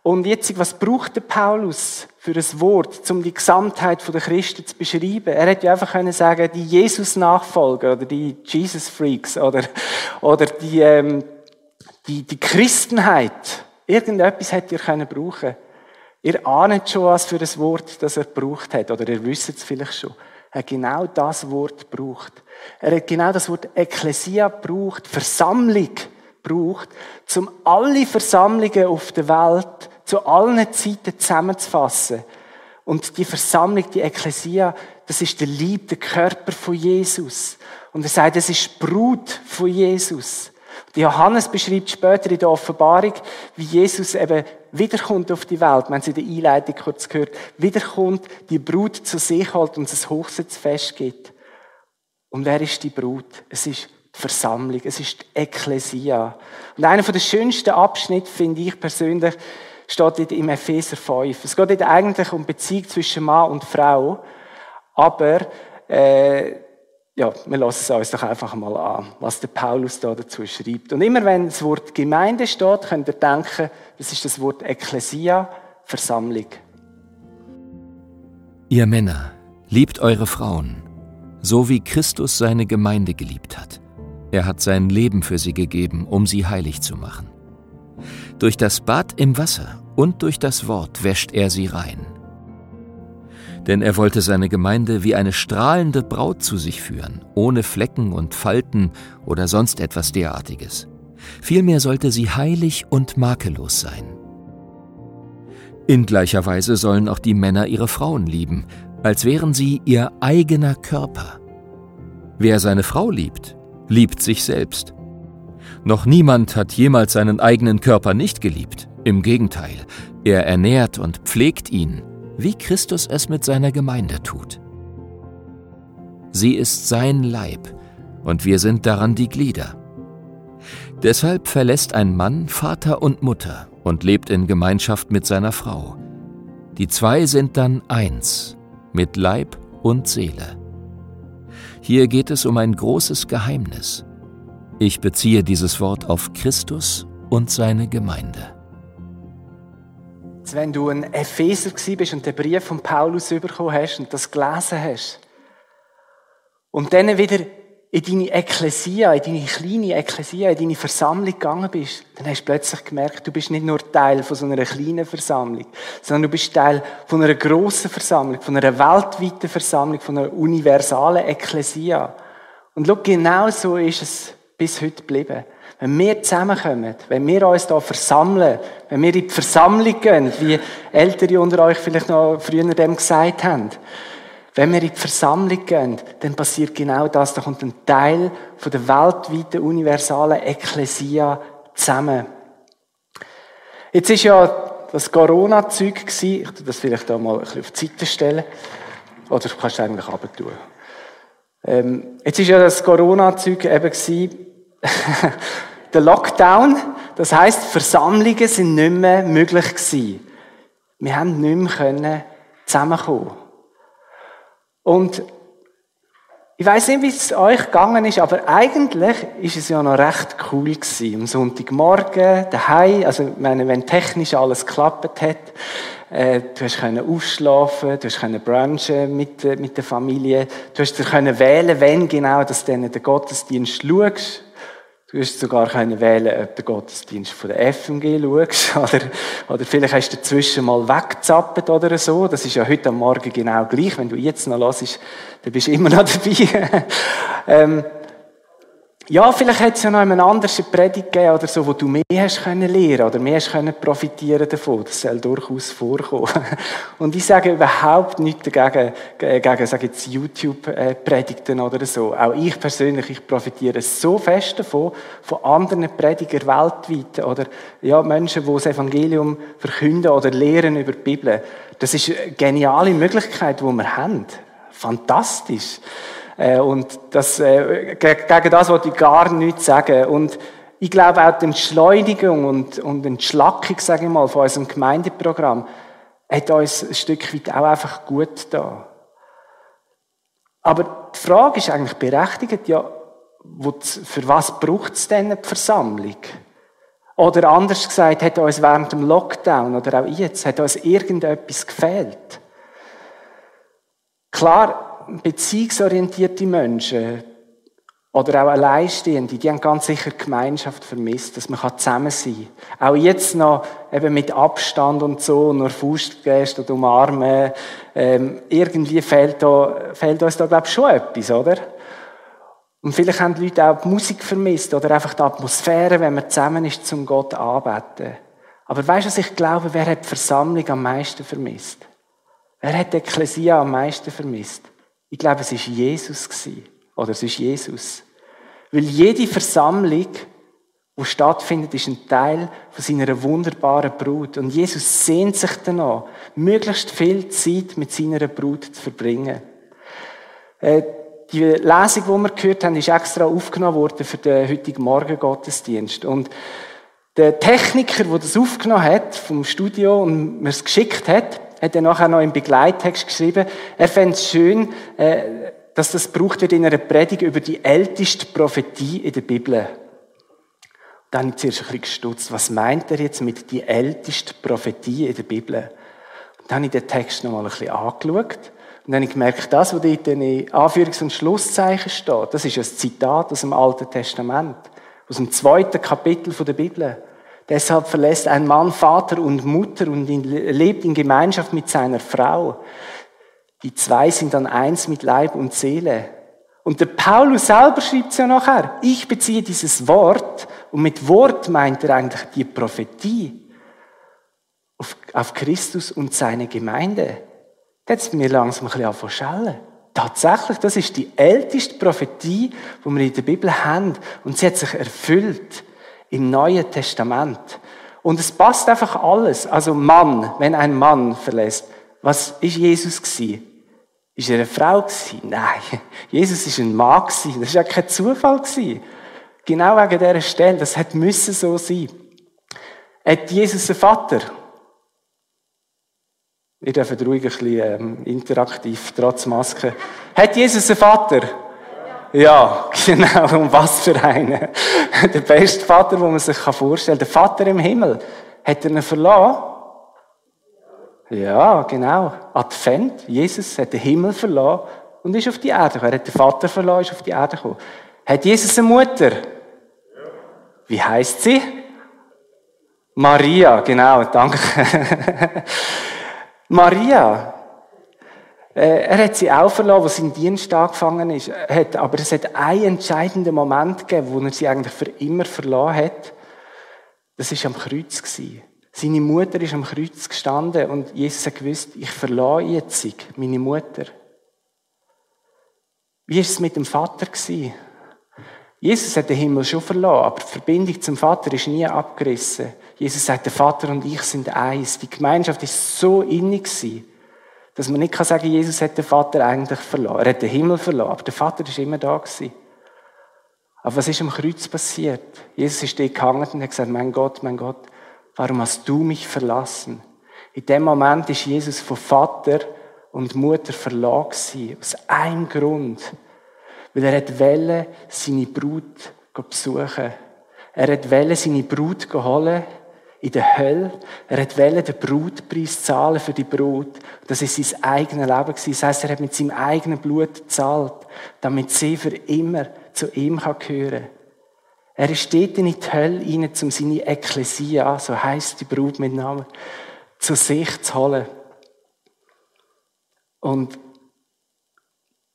Und jetzt, was braucht der Paulus für ein Wort, um die Gesamtheit der Christen zu beschreiben? Er hätte ja einfach können sagen, die Jesus-Nachfolger oder die Jesus-Freaks oder, oder die, ähm, die, die Christenheit. Irgendetwas hätte er können brauchen. Ihr ahnt schon, was für ein Wort das er gebraucht hat, oder ihr wisst es vielleicht schon. Er hat genau das Wort gebraucht. Er hat genau das Wort Ekklesia gebraucht, Versammlung gebraucht, um alle Versammlungen auf der Welt zu allen Zeiten zusammenzufassen. Und die Versammlung, die Ekklesia, das ist der Lieb, der Körper von Jesus. Und er sagt, es ist Brut von Jesus. Die Johannes beschreibt später in der Offenbarung, wie Jesus eben wiederkommt auf die Welt. Man hat in der Einleitung kurz gehört. Wiederkommt, die Brut zu sich holt und es Hochzeitsfest gibt. Und wer ist die Brut? Es ist die Versammlung. Es ist die Ekklesia. Und einer der schönsten Abschnitte, finde ich persönlich, steht im Epheser 5. Es geht eigentlich um Beziehung zwischen Mann und Frau, aber äh, ja, wir lassen es uns doch einfach mal an, was der Paulus da dazu schreibt. Und immer wenn das Wort Gemeinde steht, könnt ihr denken, das ist das Wort Ekklesia, Versammlung. Ihr Männer, liebt eure Frauen, so wie Christus seine Gemeinde geliebt hat. Er hat sein Leben für sie gegeben, um sie heilig zu machen. Durch das Bad im Wasser und durch das Wort wäscht er sie rein. Denn er wollte seine Gemeinde wie eine strahlende Braut zu sich führen, ohne Flecken und Falten oder sonst etwas derartiges. Vielmehr sollte sie heilig und makellos sein. In gleicher Weise sollen auch die Männer ihre Frauen lieben, als wären sie ihr eigener Körper. Wer seine Frau liebt, liebt sich selbst. Noch niemand hat jemals seinen eigenen Körper nicht geliebt. Im Gegenteil, er ernährt und pflegt ihn, wie Christus es mit seiner Gemeinde tut. Sie ist sein Leib, und wir sind daran die Glieder. Deshalb verlässt ein Mann Vater und Mutter und lebt in Gemeinschaft mit seiner Frau. Die zwei sind dann eins, mit Leib und Seele. Hier geht es um ein großes Geheimnis. Ich beziehe dieses Wort auf Christus und seine Gemeinde. Wenn du ein Epheser bist und den Brief von Paulus bekommen hast und das gelesen hast und dann wieder in deine Ekklesia, in deine kleine Ekklesia, in deine Versammlung gegangen bist, dann hast du plötzlich gemerkt, du bist nicht nur Teil von so einer kleinen Versammlung, sondern du bist Teil von einer grossen Versammlung, von einer weltweiten Versammlung, von einer universalen Ekklesia. Und schau, genau so ist es bis heute geblieben. Wenn wir zusammenkommen, wenn wir uns hier versammeln, wenn wir in die Versammlung gehen, wie Ältere unter euch vielleicht noch früher dem gesagt haben, wenn wir in die Versammlung gehen, dann passiert genau das. Da kommt ein Teil von der weltweiten universalen Ekklesia zusammen. Jetzt ist ja das Corona-Zeug gewesen. Ich tue das vielleicht da mal ein bisschen auf die Seite stellen. Oder du kannst es eigentlich abtun. Ähm, jetzt ist ja das Corona-Zeug eben der Lockdown, das heißt, Versammlungen sind nicht mehr möglich gewesen. Wir haben nicht mehr können zusammenkommen. Und ich weiß nicht, wie es euch gegangen ist, aber eigentlich ist es ja noch recht cool gewesen. Am Sonntagmorgen, daheim, also, wenn technisch alles geklappt hat, äh, du hast können ausschlafen, du hast können brunchen mit, mit der Familie, du hast dir können wählen, wenn genau, dass du den Gottesdienst schaust. Du hast sogar können wählen, ob den Gottesdienst von der FMG schaust, oder, oder vielleicht hast du dazwischen mal weggezappt oder so. Das ist ja heute am Morgen genau gleich. Wenn du jetzt noch hörst, dann bist du immer noch dabei. ähm, ja, vielleicht hätte es ja noch einen anderen Predigt gegeben oder so, wo du mehr hast können lernen oder mehr hast können profitieren davon. Das soll durchaus vorkommen. Und ich sage überhaupt nichts dagegen, gegen, sage jetzt YouTube-Predigten oder so. Auch ich persönlich, ich profitiere so fest davon, von anderen Predigern weltweit oder, ja, Menschen, die das Evangelium verkünden oder lehren über die Bibel. Das ist eine geniale Möglichkeit, die wir haben. Fantastisch. Äh, und das, äh, gegen das wollte ich gar nichts sagen. Und ich glaube auch die Entschleunigung und, und Entschlackung, sage ich mal, von unserem Gemeindeprogramm hat uns ein Stück weit auch einfach gut da. Aber die Frage ist eigentlich berechtigt, ja, für was braucht es denn die Versammlung? Oder anders gesagt, hat uns während dem Lockdown oder auch jetzt, hat uns irgendetwas gefehlt? Klar, beziehungsorientierte Menschen oder auch Alleinstehende, die haben ganz sicher Gemeinschaft vermisst, dass man zusammen sein kann. Auch jetzt noch eben mit Abstand und so, nur Faustgest und umarmen, ähm, irgendwie fehlt, da, fehlt uns da, glaube ich, schon etwas, oder? Und vielleicht haben die Leute auch die Musik vermisst oder einfach die Atmosphäre, wenn man zusammen ist, zum Gott anbeten. Aber weißt du, was ich glaube, wer hat die Versammlung am meisten vermisst? Wer hat die Ekklesia am meisten vermisst? Ich glaube, es ist Jesus gewesen. Oder es ist Jesus. Weil jede Versammlung, die stattfindet, ist ein Teil von seiner wunderbaren Brut. Und Jesus sehnt sich danach, möglichst viel Zeit mit seiner Brut zu verbringen. Äh, die Lesung, die wir gehört haben, ist extra aufgenommen worden für den heutigen Morgen Gottesdienst. Und der Techniker, der das aufgenommen hat vom Studio und mir es geschickt hat, hat er nachher noch im Begleittext geschrieben, er fände es schön, äh, dass das gebraucht wird in einer Predigt über die älteste Prophetie in der Bibel. Dann habe ich zuerst ein bisschen gestutzt, was meint er jetzt mit die älteste Prophetie in der Bibel? Und dann habe ich den Text noch mal ein bisschen angeschaut. Und dann habe ich gemerkt, das, was dort in Anführungs- und Schlusszeichen steht, das ist ein Zitat aus dem Alten Testament, aus dem zweiten Kapitel der Bibel. Deshalb verlässt ein Mann Vater und Mutter und lebt in Gemeinschaft mit seiner Frau. Die zwei sind dann eins mit Leib und Seele. Und der Paulus selber schreibt es ja nachher. Ich beziehe dieses Wort, und mit Wort meint er eigentlich die Prophetie auf, auf Christus und seine Gemeinde. Jetzt mir langsam ein bisschen anfangen Tatsächlich, das ist die älteste Prophetie, die wir in der Bibel haben. Und sie hat sich erfüllt im Neuen Testament. Und es passt einfach alles. Also Mann, wenn ein Mann verlässt, was ist Jesus gewesen? Ist er eine Frau gewesen? Nein. Jesus ist ein Mann gewesen. Das ist ja kein Zufall gewesen. Genau wegen dieser Stelle. Das hätte müssen so sein. Hat Jesus einen Vater? Wir dürfen ruhig ein bisschen ähm, interaktiv, trotz Maske. Hat Jesus einen Vater? Ja, genau. Und was für einen. Der beste Vater, den man sich vorstellen kann. Der Vater im Himmel. Hat er ihn verlassen? Ja, genau. Advent. Jesus hat den Himmel verlassen und ist auf die Erde gekommen. Er hat den Vater verlassen, ist auf die Erde gekommen. Hat Jesus eine Mutter? Wie heißt sie? Maria, genau, danke. Maria, er hat sie auch verloren, wo sein Dienst angefangen ist. Hat, aber es hat einen entscheidenden Moment gegeben, wo er sie eigentlich für immer verloren hat. Das ist am Kreuz. Seine Mutter ist am Kreuz gestanden und Jesus hat gewusst, ich verlasse jetzt meine Mutter. Wie ist es mit dem Vater? Jesus hat den Himmel schon verloren, aber die Verbindung zum Vater ist nie abgerissen. Jesus sagt, der Vater und ich sind eins. Die Gemeinschaft ist so innig gewesen dass man nicht kann sagen, Jesus hat den Vater eigentlich verloren. Er hat den Himmel verloren, aber der Vater ist immer da gewesen. Aber was ist am Kreuz passiert? Jesus ist da gehangen und hat gesagt, mein Gott, mein Gott, warum hast du mich verlassen? In dem Moment ist Jesus von Vater und Mutter verloren gewesen. Aus einem Grund. Weil er hat Welle seine Brut besuchen. Er hat Welle seine Brut holen in der Hölle. Er hat Welle den Brutpreis zahlen für die Brut. Das ist sein eigenes Leben. Das heißt, er hat mit seinem eigenen Blut gezahlt, damit sie für immer zu ihm gehören kann. Er ist dort in die Hölle rein, um seine Ekklesia, so heisst die Brut mit Namen, zu sich zu holen. Und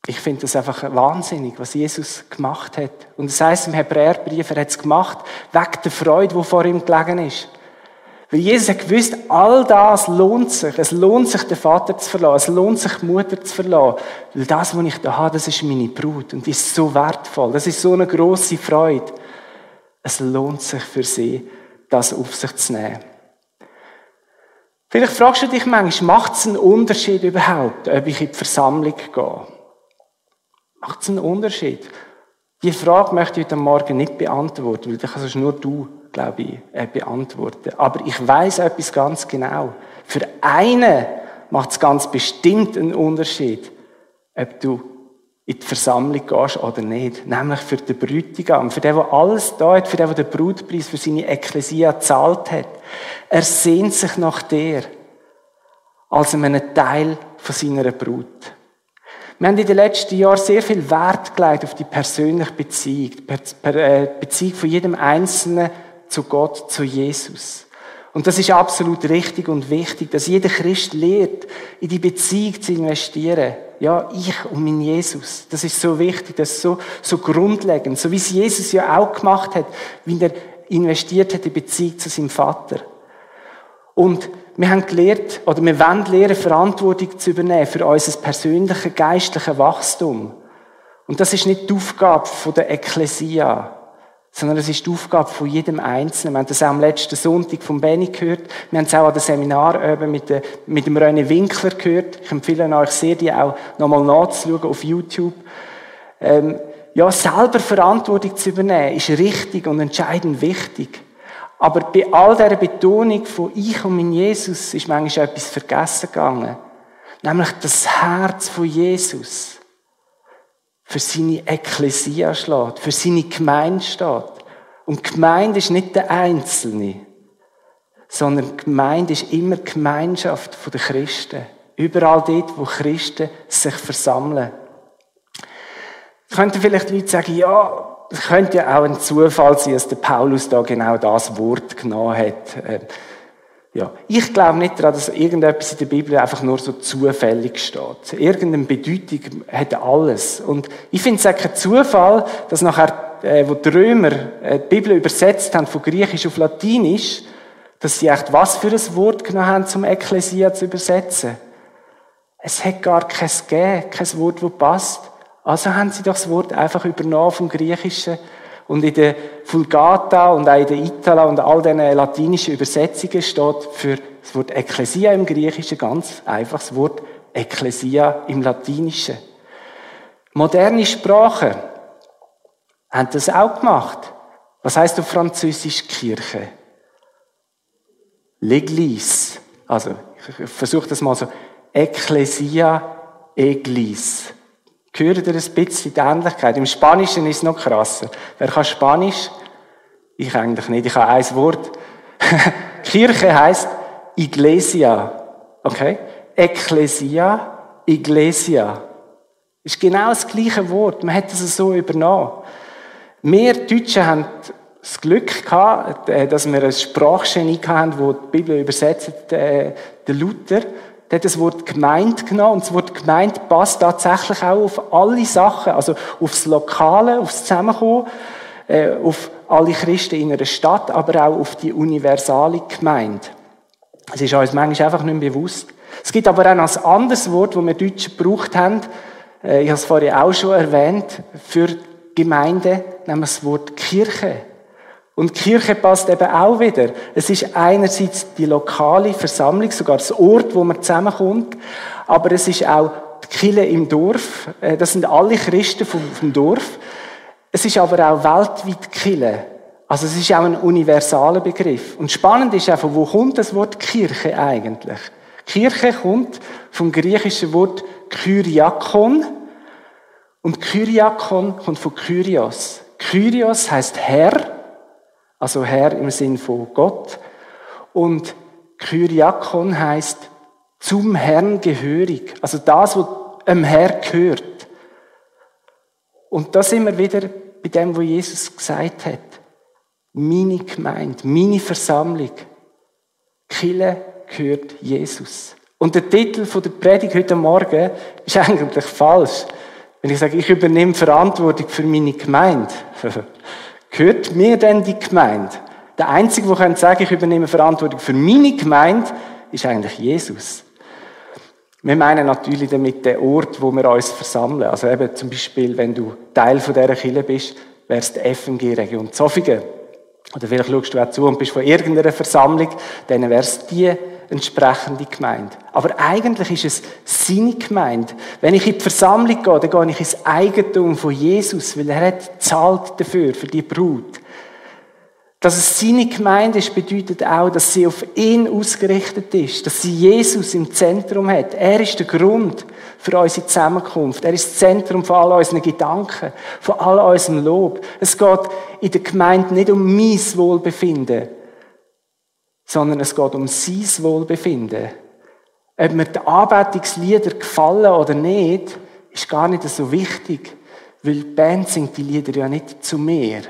ich finde das einfach wahnsinnig, was Jesus gemacht hat. Und es heißt im Hebräerbrief, er hat es gemacht wegen der Freude, die vor ihm gelegen ist. Weil Jesus hat gewusst, all das lohnt sich. Es lohnt sich, den Vater zu verlassen. Es lohnt sich, die Mutter zu verlassen. Weil das, was ich da habe, das ist meine Brut. Und die ist so wertvoll. Das ist so eine grosse Freude. Es lohnt sich für sie, das auf sich zu nehmen. Vielleicht fragst du dich manchmal, macht es einen Unterschied überhaupt, ob ich in die Versammlung gehe? Macht es einen Unterschied? Die Frage möchte ich heute Morgen nicht beantworten, weil das kannst nur du, glaube ich, äh, beantworten. Aber ich weiß etwas ganz genau. Für einen macht es ganz bestimmt einen Unterschied, ob du in die Versammlung gehst oder nicht. Nämlich für den Bräutigam, für den, der alles da hat, für den, der den Brutpreis für seine Ekklesia gezahlt hat. Er sehnt sich nach dir als einem Teil von seiner Brut. Wir haben in den letzten Jahren sehr viel Wert gelegt auf die persönliche Beziehung, die äh, Beziehung von jedem Einzelnen zu Gott, zu Jesus. Und das ist absolut richtig und wichtig, dass jeder Christ lehrt, in die Beziehung zu investieren. Ja, ich und mein Jesus. Das ist so wichtig, das ist so, so grundlegend. So wie es Jesus ja auch gemacht hat, wie er investiert hat in die Beziehung zu seinem Vater. Und wir haben gelernt, oder wir wollen lernen, Verantwortung zu übernehmen für unser persönliches geistliches Wachstum. Und das ist nicht die Aufgabe der Ekklesia, sondern es ist die Aufgabe von jedem Einzelnen. Wir haben das auch am letzten Sonntag von Benny gehört. Wir haben es auch an dem Seminar eben mit, der, mit dem René Winkler gehört. Ich empfehle euch sehr, die auch nochmal nachzuschauen auf YouTube. Ähm, ja, selber Verantwortung zu übernehmen, ist richtig und entscheidend wichtig. Aber bei all dieser Betonung von ich und mein Jesus ist manchmal etwas vergessen gegangen. Nämlich das Herz von Jesus für seine Ekklesia schlägt, für seine Gemeinde steht. Und Gemeinde ist nicht der Einzelne, sondern Gemeinde ist immer Gemeinschaft der Christen. Überall dort, wo Christen sich versammeln. Könnten vielleicht Leute sagen, ja, es könnte ja auch ein Zufall sein, dass der Paulus da genau das Wort genommen hat. Ja. Ich glaube nicht daran, dass irgendetwas in der Bibel einfach nur so zufällig steht. Irgendeine Bedeutung hat alles. Und ich finde es auch kein Zufall, dass nachher, äh, wo die Römer äh, die Bibel übersetzt haben von Griechisch auf Latinisch, dass sie echt was für ein Wort genommen haben, zum Ekklesia zu übersetzen. Es hat gar kein gegeben, kein Wort, das passt. Also haben sie doch das Wort einfach übernommen vom Griechischen und in der Vulgata und auch in der Itala und all diesen latinischen Übersetzungen steht für das Wort Ekklesia im Griechischen ganz einfach das Wort Ekklesia im Latinischen. Moderne Sprachen haben das auch gemacht. Was heißt auf Französisch Kirche? L'Église. Also, ich versuche das mal so. Ekklesia, Église. Hören ihr ein bisschen die Ähnlichkeit? Im Spanischen ist es noch krasser. Wer kann Spanisch? Ich eigentlich nicht. Ich habe ein Wort. Kirche heißt Iglesia. Okay? Ecclesia, Iglesia. Ist genau das gleiche Wort. Man hat es so übernommen. Wir Deutschen haben das Glück gehabt, äh, dass wir ein Sprachgenie hatten, das die Bibel übersetzt, äh, der Luther der hat das Wort gemeint genommen und das Wort gemeint passt tatsächlich auch auf alle Sachen, also aufs Lokale, aufs Zusammenkommen, äh, auf alle Christen in einer Stadt, aber auch auf die universale Gemeinde. Es ist uns manchmal einfach nicht mehr bewusst. Es gibt aber auch noch ein anderes Wort, das wir Deutschen gebraucht haben, äh, ich habe es vorhin auch schon erwähnt, für Gemeinde, nämlich das Wort Kirche. Und Kirche passt eben auch wieder. Es ist einerseits die lokale Versammlung, sogar das Ort, wo man zusammenkommt, aber es ist auch die Kirche im Dorf. Äh, das sind alle Christen vom Dorf. Es ist aber auch weltweit Kirche. Also es ist auch ein universaler Begriff. Und spannend ist einfach, wo kommt das Wort Kirche eigentlich? Kirche kommt vom griechischen Wort Kyriakon Und Kyriakon kommt von Kyrios. Kyrios heißt Herr, also Herr im Sinn von Gott. Und Kyriakon heißt zum Herrn gehörig. Also das, was einem Herr gehört. Und da sind wir wieder bei dem, was Jesus gesagt hat. Meine Gemeinde, meine Versammlung. Kille gehört Jesus. Und der Titel der Predigt heute Morgen ist eigentlich falsch. Wenn ich sage, ich übernehme Verantwortung für meine Gemeinde, gehört mir denn die Gemeinde? Der Einzige, der sagen kann, ich übernehme Verantwortung für meine Gemeinde, ist eigentlich Jesus. Wir meinen natürlich damit den Ort, wo wir uns versammeln. Also eben zum Beispiel, wenn du Teil von dieser Kirche bist, wärst die FMG Region Zofingen. Oder vielleicht schaust du auch zu und bist von irgendeiner Versammlung, dann wärst die entsprechende Gemeinde. Aber eigentlich ist es seine Gemeinde. Wenn ich in die Versammlung gehe, dann gehe ich ins Eigentum von Jesus, weil er hat zahlt dafür, für die Brut. Dass es seine Gemeinde ist, bedeutet auch, dass sie auf ihn ausgerichtet ist, dass sie Jesus im Zentrum hat. Er ist der Grund für unsere Zusammenkunft. Er ist das Zentrum von all unseren Gedanken, von all unserem Lob. Es geht in der Gemeinde nicht um mein Wohlbefinden, sondern es geht um sein Wohlbefinden. Ob mir die Anbetungslieder gefallen oder nicht, ist gar nicht so wichtig, weil die Band singt die Lieder ja nicht zu mir,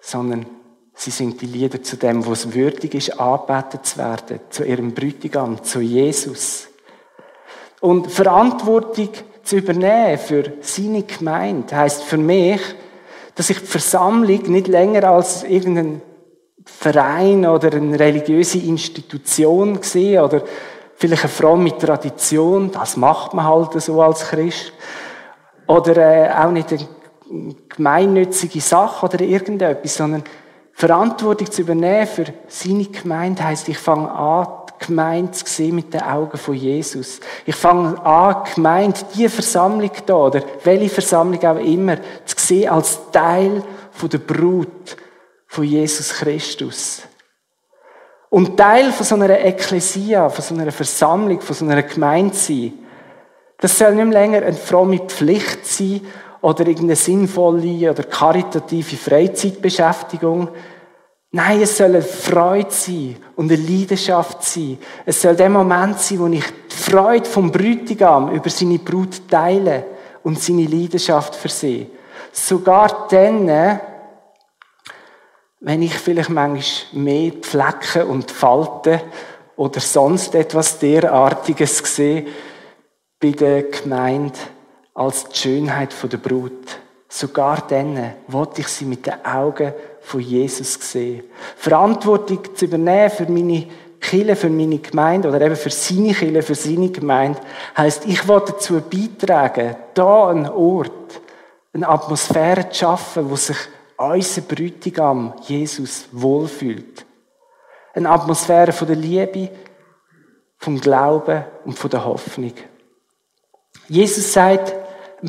sondern Sie singt die Lieder zu dem, wo es würdig ist, angebetet zu werden, zu ihrem Bräutigam, zu Jesus. Und Verantwortung zu übernehmen für seine Gemeinde heißt für mich, dass ich die Versammlung nicht länger als irgendein Verein oder eine religiöse Institution sehe oder vielleicht eine fromme Tradition, das macht man halt so als Christ. Oder äh, auch nicht eine gemeinnützige Sache oder irgendetwas, sondern Verantwortung zu übernehmen für seine Gemeinde heisst, ich fange an, die Gemeinde zu sehen mit den Augen von Jesus. Ich fange an, die Gemeinde, die Versammlung da, oder welche Versammlung auch immer, zu sehen als Teil von der Brut von Jesus Christus. Und Teil von so einer Ekklesia, von so einer Versammlung, von so einer Gemeinde sein, das soll nicht länger eine fromme Pflicht sein oder irgendeine sinnvolle oder karitative Freizeitbeschäftigung. Nein, es soll eine Freude sein und eine Leidenschaft sein. Es soll der Moment sein, wo ich die Freude vom Bräutigam über seine Brut teile und seine Leidenschaft versehe. Sogar dann, wenn ich vielleicht manchmal mehr Flecken und Falten oder sonst etwas derartiges sehe bei der Gemeinde als die Schönheit der Brut. Sogar dann wollte ich sie mit den Augen von Jesus sehen. Verantwortung zu übernehmen für meine Kille, für meine Gemeinde oder eben für seine Kille, für seine Gemeinde, heißt, ich wollte dazu beitragen, da einen Ort, eine Atmosphäre zu schaffen, wo sich unser Bräutigam Jesus wohlfühlt. Eine Atmosphäre von der Liebe, vom Glauben und von der Hoffnung. Jesus sagt,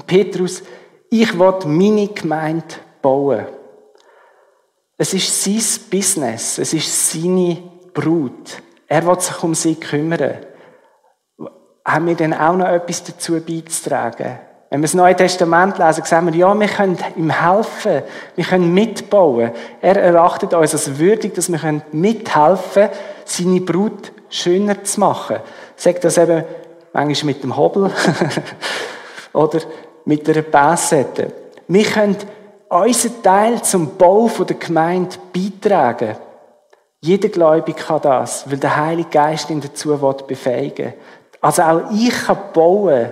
Petrus, ich will meine Gemeinde bauen. Es ist sein Business, es ist seine Brut. Er will sich um sie kümmern. Haben wir denn auch noch etwas dazu beizutragen? Wenn wir das Neue Testament lesen, sehen wir, ja, wir können ihm helfen, wir können mitbauen. Er erachtet uns als würdig, dass wir mithelfen können, seine Brut schöner zu machen. Sagt das eben manchmal mit dem Hobel oder mit einer Bassette. Wir können unseren Teil zum Bau der Gemeinde beitragen. Jeder Gläubige kann das, weil der Heilige Geist ihn dazu befähigen will. Also auch ich kann bauen,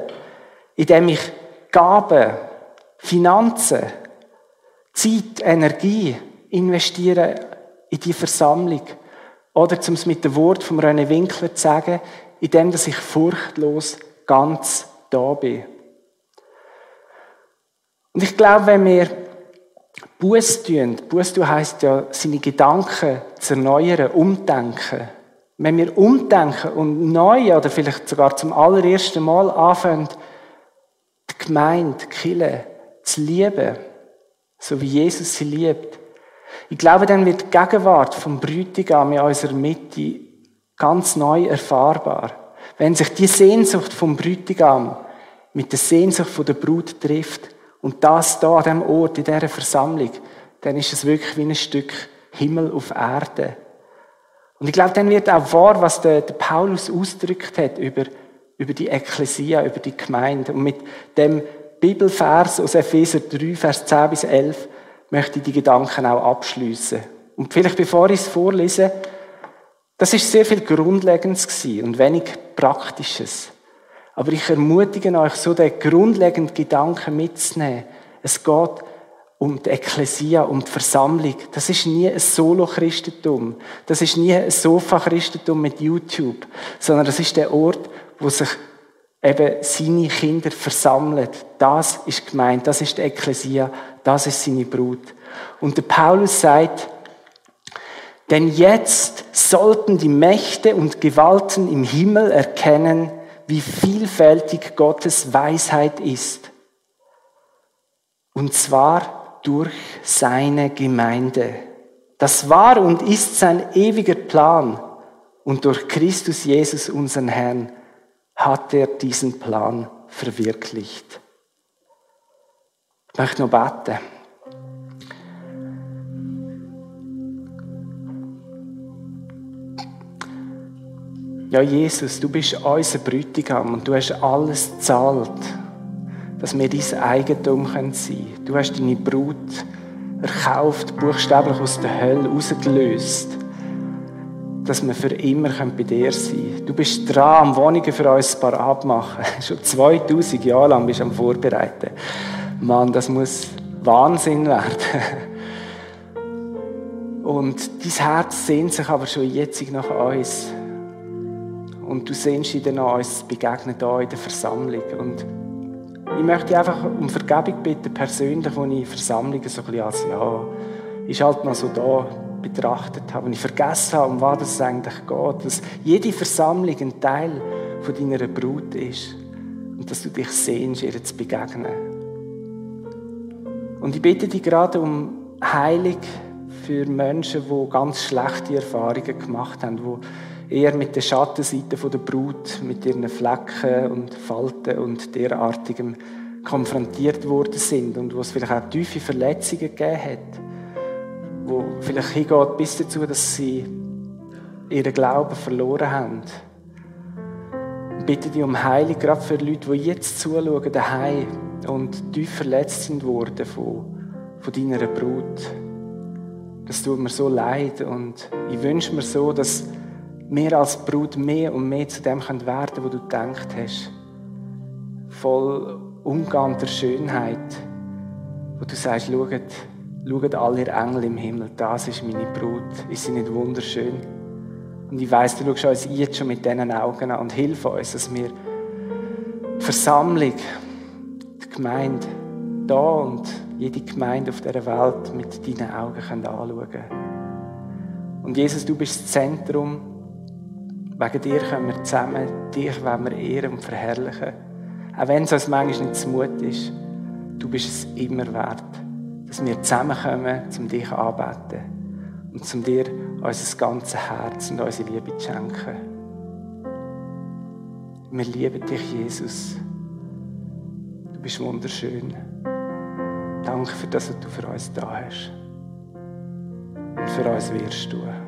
indem ich Gaben, Finanzen, Zeit, Energie investiere in die Versammlung. Oder, um es mit dem Wort von René Winkler zu sagen, indem ich furchtlos ganz da bin. Und ich glaube, wenn wir Buß tun, Buß tun heisst ja, seine Gedanken zu erneuern, umdenken. Wenn wir umdenken und neu oder vielleicht sogar zum allerersten Mal anfangen, Gemeinde, die zu lieben, so wie Jesus sie liebt, ich glaube, dann wird die Gegenwart vom Bräutigam in unserer Mitte ganz neu erfahrbar. Wenn sich die Sehnsucht vom Bräutigam mit der Sehnsucht der Brut trifft und das da an diesem Ort, in dieser Versammlung, dann ist es wirklich wie ein Stück Himmel auf Erde. Und ich glaube, dann wird auch wahr, was der, Paulus ausgedrückt hat über, über die Ekklesia, über die Gemeinde. Und mit dem Bibelvers aus Epheser 3, Vers 10 bis 11 möchte ich die Gedanken auch abschließen. Und vielleicht bevor ich es vorlese, das ist sehr viel Grundlegendes und wenig Praktisches. Aber ich ermutige euch, so den grundlegenden Gedanken mitzunehmen. Es geht um die Ekklesia, um die Versammlung. Das ist nie ein Solo-Christentum. Das ist nie ein Sofa-Christentum mit YouTube. Sondern das ist der Ort, wo sich eben seine Kinder versammeln. Das ist gemeint. Das ist die Ekklesia. Das ist seine Brut. Und der Paulus sagt, denn jetzt sollten die Mächte und Gewalten im Himmel erkennen, wie vielfältig Gottes Weisheit ist. Und zwar durch seine Gemeinde. Das war und ist sein ewiger Plan. Und durch Christus Jesus, unseren Herrn, hat er diesen Plan verwirklicht. Ich möchte noch beten. Ja, Jesus, du bist unser Brütigam und du hast alles gezahlt, dass wir dein Eigentum sein können. Du hast deine Brut erkauft, buchstäblich aus der Hölle rausgelöst, dass wir für immer bei dir sein können. Du bist dran, Wohnungen für uns parat machen. Schon 2000 Jahre lang bist du am Vorbereiten. Mann, das muss Wahnsinn werden. Und dein Herz sehnt sich aber schon jetzt nach uns. Und du sehnst dich dann an uns begegnen hier in der Versammlung. Und ich möchte einfach um Vergebung bitten, persönlich, wo ich Versammlungen so ein bisschen als, ja, ist halt noch so da betrachtet habe. Und ich vergessen habe, um was es eigentlich geht. Dass jede Versammlung ein Teil von deiner Brut ist. Und dass du dich sehnst, ihr zu begegnen. Und ich bitte dich gerade um Heilung für Menschen, die ganz schlechte Erfahrungen gemacht haben, die eher mit der Schattenseite der Brut, mit ihren Flecken und Falten und derartigem konfrontiert worden sind und wo es vielleicht auch tiefe Verletzungen gegeben hat, wo vielleicht hingeht bis dazu, dass sie ihren Glauben verloren haben. Ich bitte dich um Heilung, gerade für Leute, die jetzt zuschauen, daheim und tief verletzt sind worden von, von deiner Brut. Das tut mir so leid und ich wünsche mir so, dass wir als Brut mehr und mehr zu dem werden können, wo du gedacht hast. Voll Umgang der Schönheit, wo du sagst, schaut, schaut alle Engel im Himmel, das ist meine Brut. Ist sie nicht wunderschön? Und ich weiss, du schaust uns jetzt schon mit diesen Augen an und hilf uns, dass wir die Versammlung, die Gemeinde, da und jede Gemeinde auf dieser Welt mit deinen Augen anschauen können. Und Jesus, du bist das Zentrum Wegen dir können wir zusammen, dich wollen wir ehren und verherrlichen. Auch wenn es uns manchmal nicht zu Mut ist, du bist es immer wert, dass wir zusammenkommen, um dich anzubeten und um dir unser ganzes Herz und unsere Liebe zu schenken. Wir lieben dich, Jesus. Du bist wunderschön. Danke für das, was du für uns da hast. Und für uns wirst du.